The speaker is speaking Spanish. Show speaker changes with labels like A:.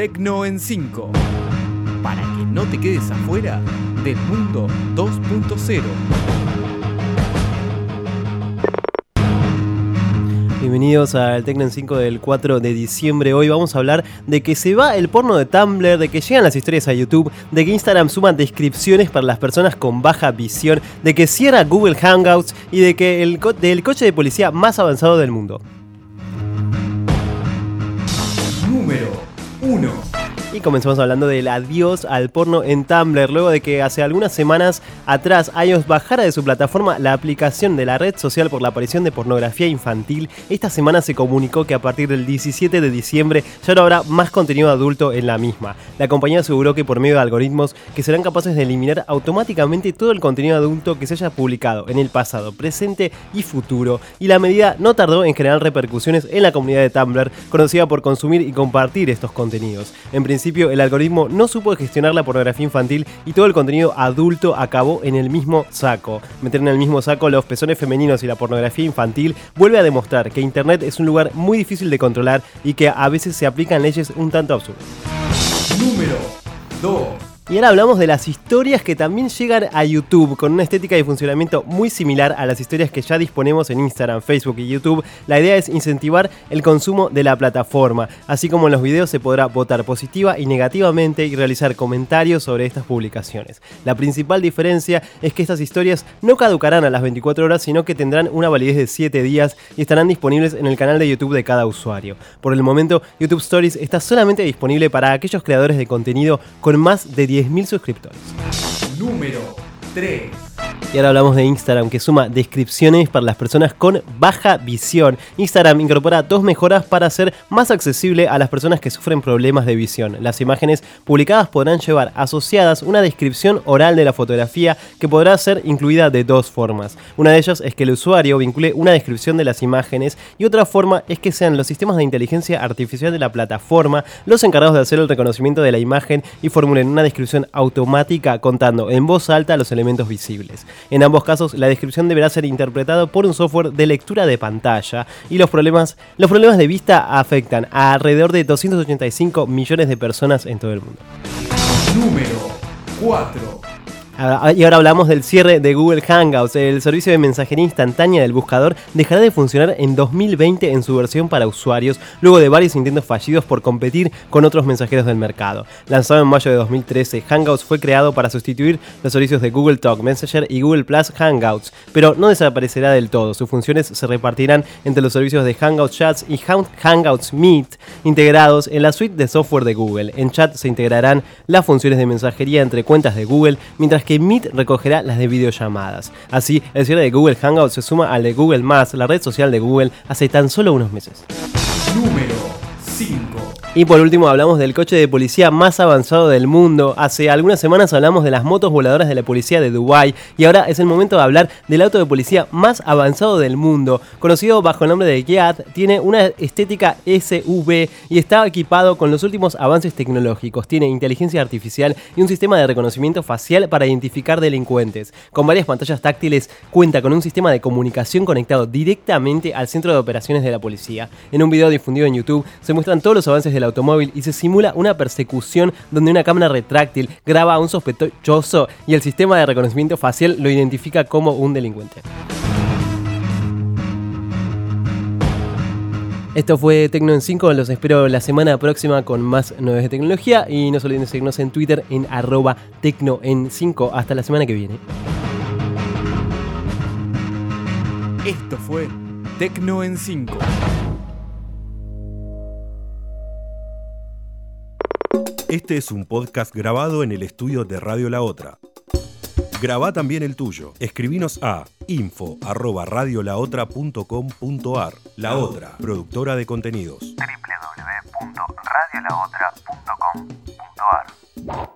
A: Tecno en 5. Para que no te quedes afuera del mundo 2.0.
B: Bienvenidos al Tecno en 5 del 4 de diciembre. Hoy vamos a hablar de que se va el porno de Tumblr, de que llegan las historias a YouTube, de que Instagram suma descripciones para las personas con baja visión, de que cierra Google Hangouts y de que el co- del coche de policía más avanzado del mundo.
A: Número 1.
B: Y comenzamos hablando del adiós al porno en Tumblr, luego de que hace algunas semanas atrás iOS bajara de su plataforma la aplicación de la red social por la aparición de pornografía infantil. Esta semana se comunicó que a partir del 17 de diciembre ya no habrá más contenido adulto en la misma. La compañía aseguró que por medio de algoritmos que serán capaces de eliminar automáticamente todo el contenido adulto que se haya publicado en el pasado, presente y futuro. Y la medida no tardó en generar repercusiones en la comunidad de Tumblr, conocida por consumir y compartir estos contenidos. En principio, el algoritmo no supo gestionar la pornografía infantil y todo el contenido adulto acabó en el mismo saco. Meter en el mismo saco los pezones femeninos y la pornografía infantil vuelve a demostrar que Internet es un lugar muy difícil de controlar y que a veces se aplican leyes un tanto absurdas.
A: Número 2.
B: Y ahora hablamos de las historias que también llegan a YouTube con una estética y funcionamiento muy similar a las historias que ya disponemos en Instagram, Facebook y YouTube. La idea es incentivar el consumo de la plataforma. Así como en los videos se podrá votar positiva y negativamente y realizar comentarios sobre estas publicaciones. La principal diferencia es que estas historias no caducarán a las 24 horas, sino que tendrán una validez de 7 días y estarán disponibles en el canal de YouTube de cada usuario. Por el momento, YouTube Stories está solamente disponible para aquellos creadores de contenido con más de 10.000 suscriptores.
A: Número 3.
B: Y ahora hablamos de Instagram que suma descripciones para las personas con baja visión. Instagram incorpora dos mejoras para hacer más accesible a las personas que sufren problemas de visión. Las imágenes publicadas podrán llevar asociadas una descripción oral de la fotografía que podrá ser incluida de dos formas. Una de ellas es que el usuario vincule una descripción de las imágenes y otra forma es que sean los sistemas de inteligencia artificial de la plataforma los encargados de hacer el reconocimiento de la imagen y formulen una descripción automática contando en voz alta los elementos visibles. En ambos casos, la descripción deberá ser interpretada por un software de lectura de pantalla y los problemas, los problemas de vista afectan a alrededor de 285 millones de personas en todo el mundo.
A: Número 4.
B: Ah, Y ahora hablamos del cierre de Google Hangouts. El servicio de mensajería instantánea del buscador dejará de funcionar en 2020 en su versión para usuarios, luego de varios intentos fallidos por competir con otros mensajeros del mercado. Lanzado en mayo de 2013, Hangouts fue creado para sustituir los servicios de Google Talk Messenger y Google Plus Hangouts, pero no desaparecerá del todo. Sus funciones se repartirán entre los servicios de Hangouts Chats y Hang- Hangouts Meet integrados en la suite de software de Google. En chat se integrarán las funciones de mensajería entre cuentas de Google, mientras que Meet recogerá las de videollamadas. Así, el cierre de Google Hangouts se suma al de Google la red social de Google, hace tan solo unos meses.
A: Número 5.
B: Y por último hablamos del coche de policía más avanzado del mundo. Hace algunas semanas hablamos de las motos voladoras de la policía de Dubái y ahora es el momento de hablar del auto de policía más avanzado del mundo. Conocido bajo el nombre de Giat, tiene una estética SUV y está equipado con los últimos avances tecnológicos. Tiene inteligencia artificial y un sistema de reconocimiento facial para identificar delincuentes. Con varias pantallas táctiles, cuenta con un sistema de comunicación conectado directamente al centro de operaciones de la policía. En un video difundido en YouTube se muestran todos los avances del automóvil y se simula una persecución donde una cámara retráctil graba a un sospechoso y el sistema de reconocimiento facial lo identifica como un delincuente. Esto fue Tecno en 5, los espero la semana próxima con más novedades de tecnología y no se olviden de seguirnos en Twitter en arroba Tecno en 5. Hasta la semana que viene.
A: Esto fue Tecno en 5.
C: Este es un podcast grabado en el estudio de Radio La Otra. Graba también el tuyo. Escribinos a info@radiolaotra.com.ar. La Otra, productora de contenidos.
D: www.radiolaotra.com.ar